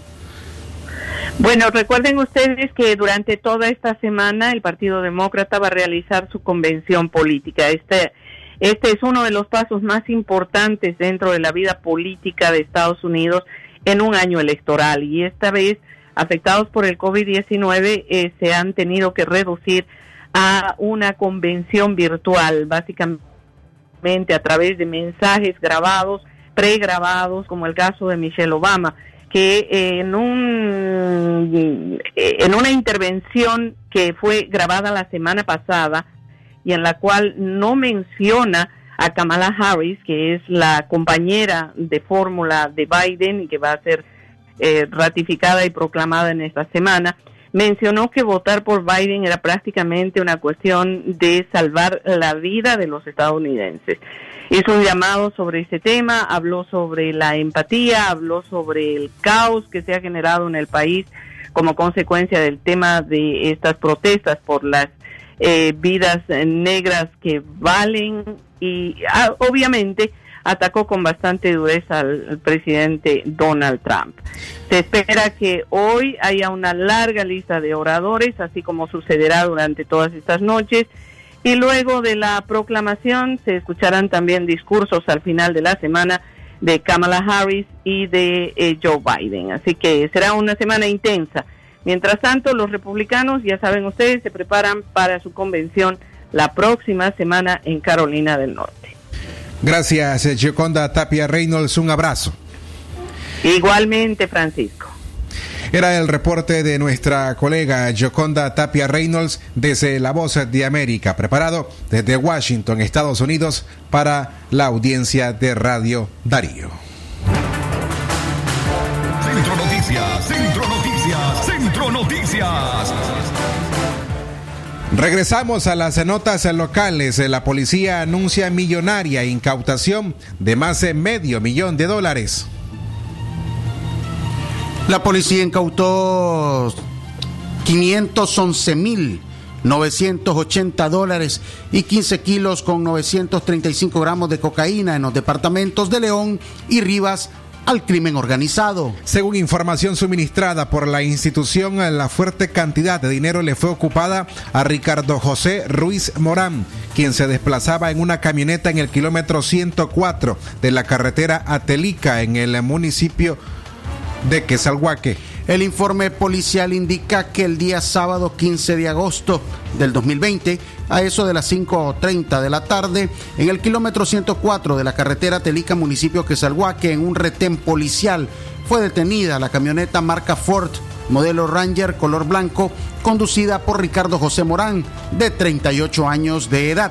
Bueno, recuerden ustedes que durante toda esta semana el Partido Demócrata va a realizar su convención política. Este, este es uno de los pasos más importantes dentro de la vida política de Estados Unidos en un año electoral. Y esta vez afectados por el COVID-19 eh, se han tenido que reducir a una convención virtual, básicamente a través de mensajes grabados, pregrabados, como el caso de Michelle Obama, que en un en una intervención que fue grabada la semana pasada y en la cual no menciona a Kamala Harris, que es la compañera de fórmula de Biden y que va a ser eh, ratificada y proclamada en esta semana, mencionó que votar por Biden era prácticamente una cuestión de salvar la vida de los estadounidenses. Hizo un llamado sobre ese tema, habló sobre la empatía, habló sobre el caos que se ha generado en el país como consecuencia del tema de estas protestas por las eh, vidas negras que valen y ah, obviamente atacó con bastante dureza al, presidente Donald Trump. Se espera que hoy haya una larga lista de oradores, así como sucederá durante todas estas noches, y luego de la proclamación se escucharán también discursos al final de la semana de Kamala Harris y de eh, Joe Biden. Así que será una semana intensa. Mientras tanto, los republicanos, ya saben ustedes, se preparan para su convención la próxima semana en Carolina del Norte. Gracias, eh, Gioconda Tapia Reynolds. Un abrazo. Igualmente, Francisco. Era el reporte de nuestra colega Gioconda Tapia Reynolds desde La Voz de América, preparado desde Washington, Estados Unidos, para la audiencia de Radio Darío. Regresamos a las notas locales. La policía anuncia millonaria incautación de más de medio millón de dólares. La policía incautó 511 mil 980 dólares y 15 kilos con 935 gramos de cocaína en los departamentos de León y Rivas al crimen organizado. Según información suministrada por la institución, la fuerte cantidad de dinero le fue ocupada a Ricardo José Ruiz Morán, quien se desplazaba en una camioneta en el kilómetro 104 de la carretera Atelica en el municipio de Quesalhuaque. El informe policial indica que el día sábado 15 de agosto del 2020, a eso de las 5.30 de la tarde, en el kilómetro 104 de la carretera Telica, municipio Quesalhuaque, en un retén policial, fue detenida la camioneta marca Ford, modelo Ranger color blanco, conducida por Ricardo José Morán, de 38 años de edad.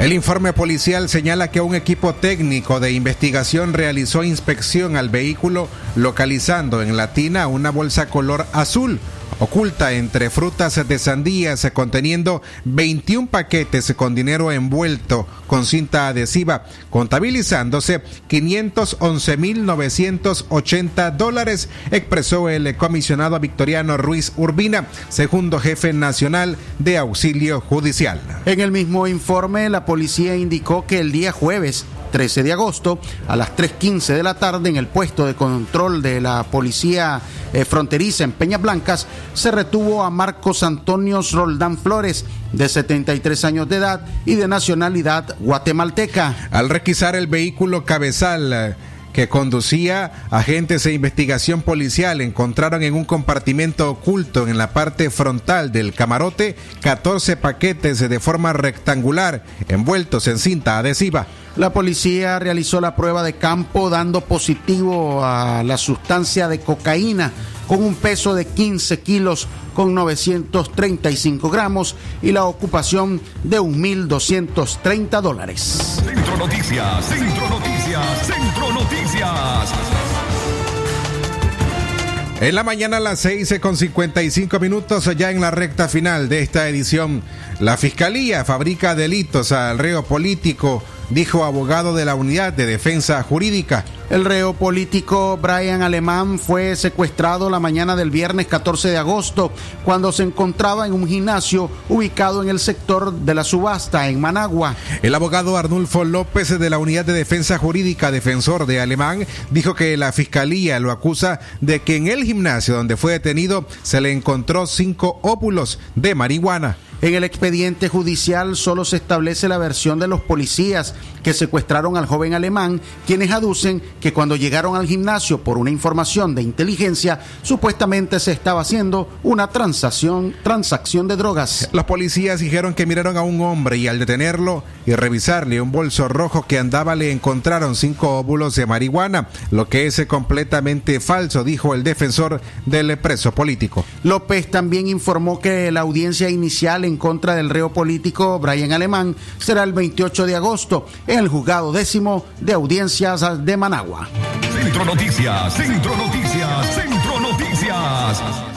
El informe policial señala que un equipo técnico de investigación realizó inspección al vehículo localizando en la tina una bolsa color azul oculta entre frutas de sandías conteniendo 21 paquetes con dinero envuelto con cinta adhesiva, contabilizándose 511.980 dólares, expresó el comisionado Victoriano Ruiz Urbina, segundo jefe nacional de auxilio judicial. En el mismo informe, la policía indicó que el día jueves 13 de agosto a las 3.15 de la tarde en el puesto de control de la policía eh, fronteriza en Peñas Blancas se retuvo a Marcos Antonio Roldán Flores de 73 años de edad y de nacionalidad guatemalteca. Al requisar el vehículo cabezal que conducía agentes de investigación policial encontraron en un compartimento oculto en la parte frontal del camarote 14 paquetes de forma rectangular envueltos en cinta adhesiva. La policía realizó la prueba de campo dando positivo a la sustancia de cocaína con un peso de 15 kilos con 935 gramos y la ocupación de 1.230 dólares. Centro Noticias, Centro Noticias, Centro Noticias. En la mañana a las 6 con 55 minutos, ya en la recta final de esta edición, la Fiscalía fabrica delitos al reo político, dijo abogado de la Unidad de Defensa Jurídica. El reo político Brian Alemán fue secuestrado la mañana del viernes 14 de agosto cuando se encontraba en un gimnasio ubicado en el sector de la subasta en Managua. El abogado Arnulfo López de la Unidad de Defensa Jurídica, defensor de Alemán, dijo que la fiscalía lo acusa de que en el gimnasio donde fue detenido se le encontró cinco óvulos de marihuana. En el expediente judicial solo se establece la versión de los policías que secuestraron al joven alemán, quienes aducen que cuando llegaron al gimnasio por una información de inteligencia, supuestamente se estaba haciendo una transacción, transacción de drogas. Los policías dijeron que miraron a un hombre y al detenerlo y revisarle un bolso rojo que andaba le encontraron cinco óvulos de marihuana, lo que es completamente falso, dijo el defensor del preso político. López también informó que la audiencia inicial en contra del reo político Brian Alemán será el 28 de agosto el juzgado décimo de audiencias de Managua. Centro Noticias, Centro Noticias, Centro Noticias.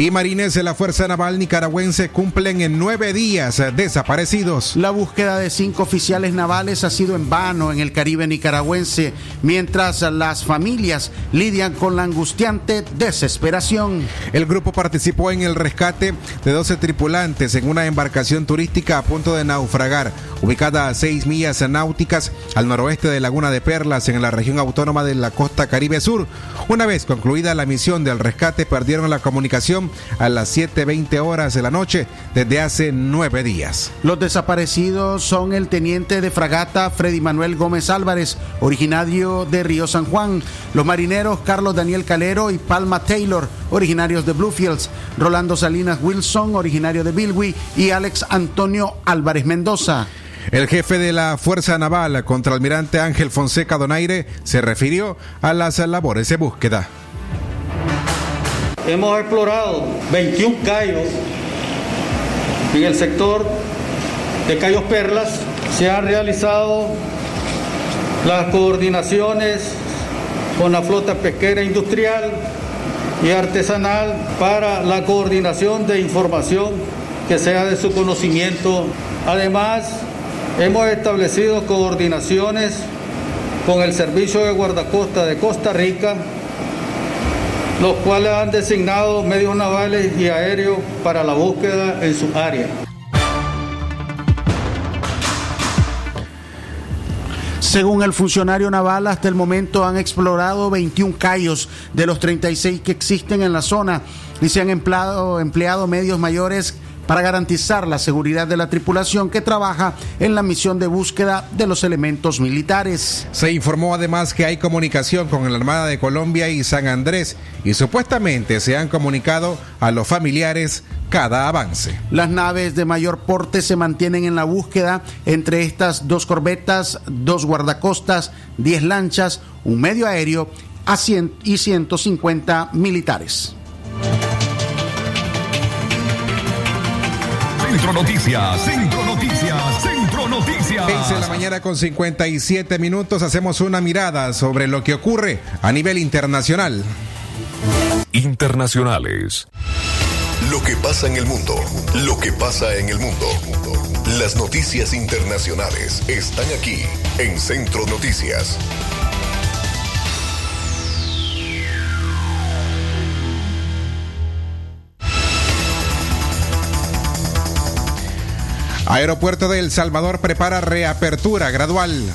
Y marines de la Fuerza Naval Nicaragüense cumplen en nueve días desaparecidos. La búsqueda de cinco oficiales navales ha sido en vano en el Caribe nicaragüense, mientras las familias lidian con la angustiante desesperación. El grupo participó en el rescate de 12 tripulantes en una embarcación turística a punto de naufragar, ubicada a seis millas náuticas al noroeste de Laguna de Perlas, en la región autónoma de la costa Caribe Sur. Una vez concluida la misión del rescate, perdieron la comunicación a las 7.20 horas de la noche desde hace nueve días. Los desaparecidos son el teniente de fragata Freddy Manuel Gómez Álvarez, originario de Río San Juan, los marineros Carlos Daniel Calero y Palma Taylor, originarios de Bluefields, Rolando Salinas Wilson, originario de Bilwi, y Alex Antonio Álvarez Mendoza. El jefe de la Fuerza Naval, contraalmirante Ángel Fonseca Donaire, se refirió a las labores de búsqueda. Hemos explorado 21 callos en el sector de Cayos Perlas. Se han realizado las coordinaciones con la flota pesquera industrial y artesanal para la coordinación de información que sea de su conocimiento. Además, hemos establecido coordinaciones con el Servicio de Guardacosta de Costa Rica, los cuales han designado medios navales y aéreos para la búsqueda en su área. Según el funcionario naval, hasta el momento han explorado 21 callos de los 36 que existen en la zona y se han empleado, empleado medios mayores para garantizar la seguridad de la tripulación que trabaja en la misión de búsqueda de los elementos militares. Se informó además que hay comunicación con la Armada de Colombia y San Andrés y supuestamente se han comunicado a los familiares cada avance. Las naves de mayor porte se mantienen en la búsqueda, entre estas dos corbetas, dos guardacostas, 10 lanchas, un medio aéreo a 100 y 150 militares. Centro Noticias, Centro Noticias, Centro Noticias. 15 de la mañana con 57 minutos hacemos una mirada sobre lo que ocurre a nivel internacional. Internacionales. Lo que pasa en el mundo, lo que pasa en el mundo. Las noticias internacionales están aquí en Centro Noticias. Aeropuerto de El Salvador prepara reapertura gradual.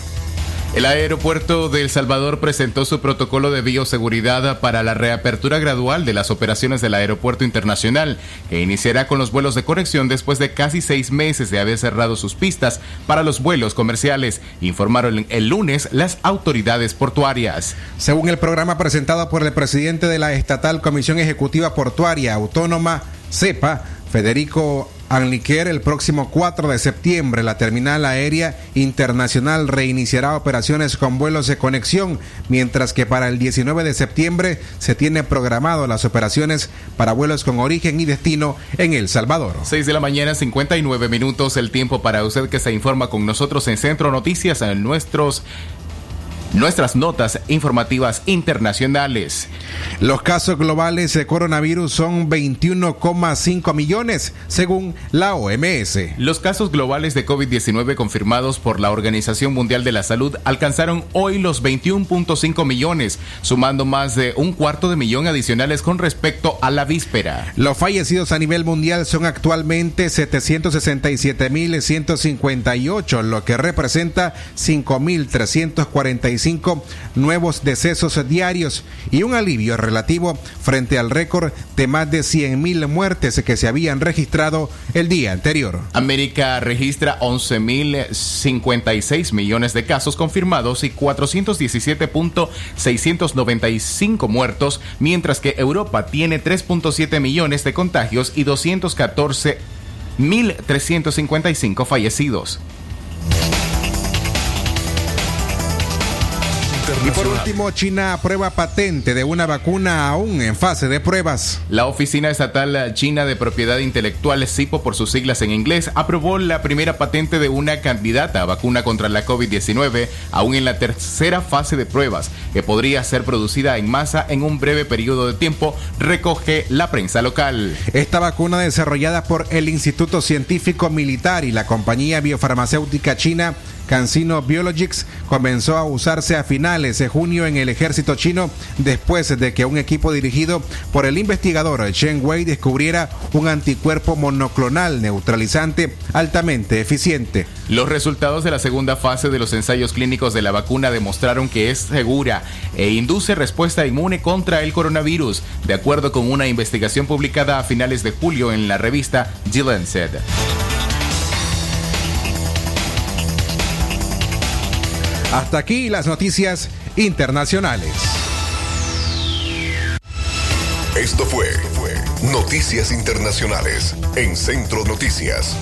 El aeropuerto de El Salvador presentó su protocolo de bioseguridad para la reapertura gradual de las operaciones del aeropuerto internacional, que iniciará con los vuelos de conexión después de casi seis meses de haber cerrado sus pistas para los vuelos comerciales, informaron el lunes las autoridades portuarias. Según el programa presentado por el presidente de la estatal Comisión Ejecutiva Portuaria Autónoma, CEPA, Federico Anliquer, el próximo 4 de septiembre, la terminal aérea internacional reiniciará operaciones con vuelos de conexión, mientras que para el 19 de septiembre se tiene programado las operaciones para vuelos con origen y destino en El Salvador. 6 de la mañana, 59 minutos, el tiempo para usted que se informa con nosotros en Centro Noticias en nuestros nuestras notas informativas internacionales. Los casos globales de coronavirus son 21,5 millones, según la OMS. Los casos globales de COVID-19 confirmados por la Organización Mundial de la Salud alcanzaron hoy los 21.5 millones, sumando más de un cuarto de millón adicionales con respecto a la víspera. Los fallecidos a nivel mundial son actualmente 767.158, lo que representa 5.345 nuevos decesos diarios y un alivio relativo frente al récord de más de 100.000 muertes que se habían registrado el día anterior. América registra 11.056 millones de casos confirmados y 417.695 muertos, mientras que Europa tiene 3.7 millones de contagios y 214.355 fallecidos. Y por último, China aprueba patente de una vacuna aún en fase de pruebas. La Oficina Estatal China de Propiedad Intelectual, CIPO por sus siglas en inglés, aprobó la primera patente de una candidata a vacuna contra la COVID-19, aún en la tercera fase de pruebas, que podría ser producida en masa en un breve periodo de tiempo, recoge la prensa local. Esta vacuna desarrollada por el Instituto Científico Militar y la compañía biofarmacéutica china Cancino Biologics comenzó a usarse a finales de junio en el ejército chino después de que un equipo dirigido por el investigador Chen Wei descubriera un anticuerpo monoclonal neutralizante altamente eficiente. Los resultados de la segunda fase de los ensayos clínicos de la vacuna demostraron que es segura e induce respuesta inmune contra el coronavirus, de acuerdo con una investigación publicada a finales de julio en la revista The. Hasta aquí las noticias internacionales. Esto fue, Noticias Internacionales en Centro Noticias.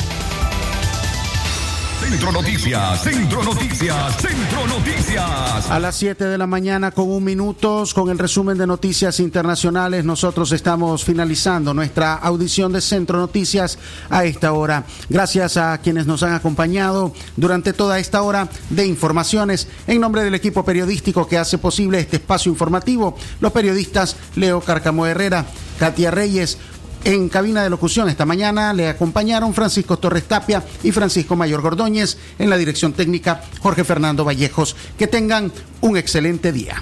Centro Noticias, Centro Noticias, Centro Noticias. A las 7 de la mañana con un minuto, con el resumen de noticias internacionales, nosotros estamos finalizando nuestra audición de Centro Noticias a esta hora. Gracias a quienes nos han acompañado durante toda esta hora de informaciones. En nombre del equipo periodístico que hace posible este espacio informativo, los periodistas Leo Carcamo Herrera, Katia Reyes, en cabina de locución esta mañana le acompañaron Francisco Torres Tapia y Francisco Mayor Gordóñez. En la dirección técnica, Jorge Fernando Vallejos. Que tengan un excelente día.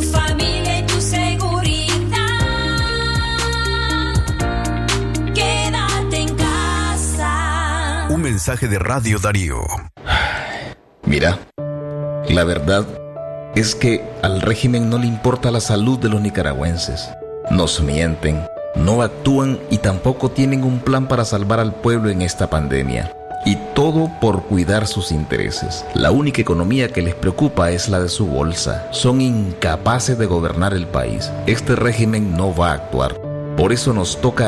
mensaje de Radio Darío. Mira, la verdad es que al régimen no le importa la salud de los nicaragüenses. Nos mienten, no actúan y tampoco tienen un plan para salvar al pueblo en esta pandemia. Y todo por cuidar sus intereses. La única economía que les preocupa es la de su bolsa. Son incapaces de gobernar el país. Este régimen no va a actuar. Por eso nos toca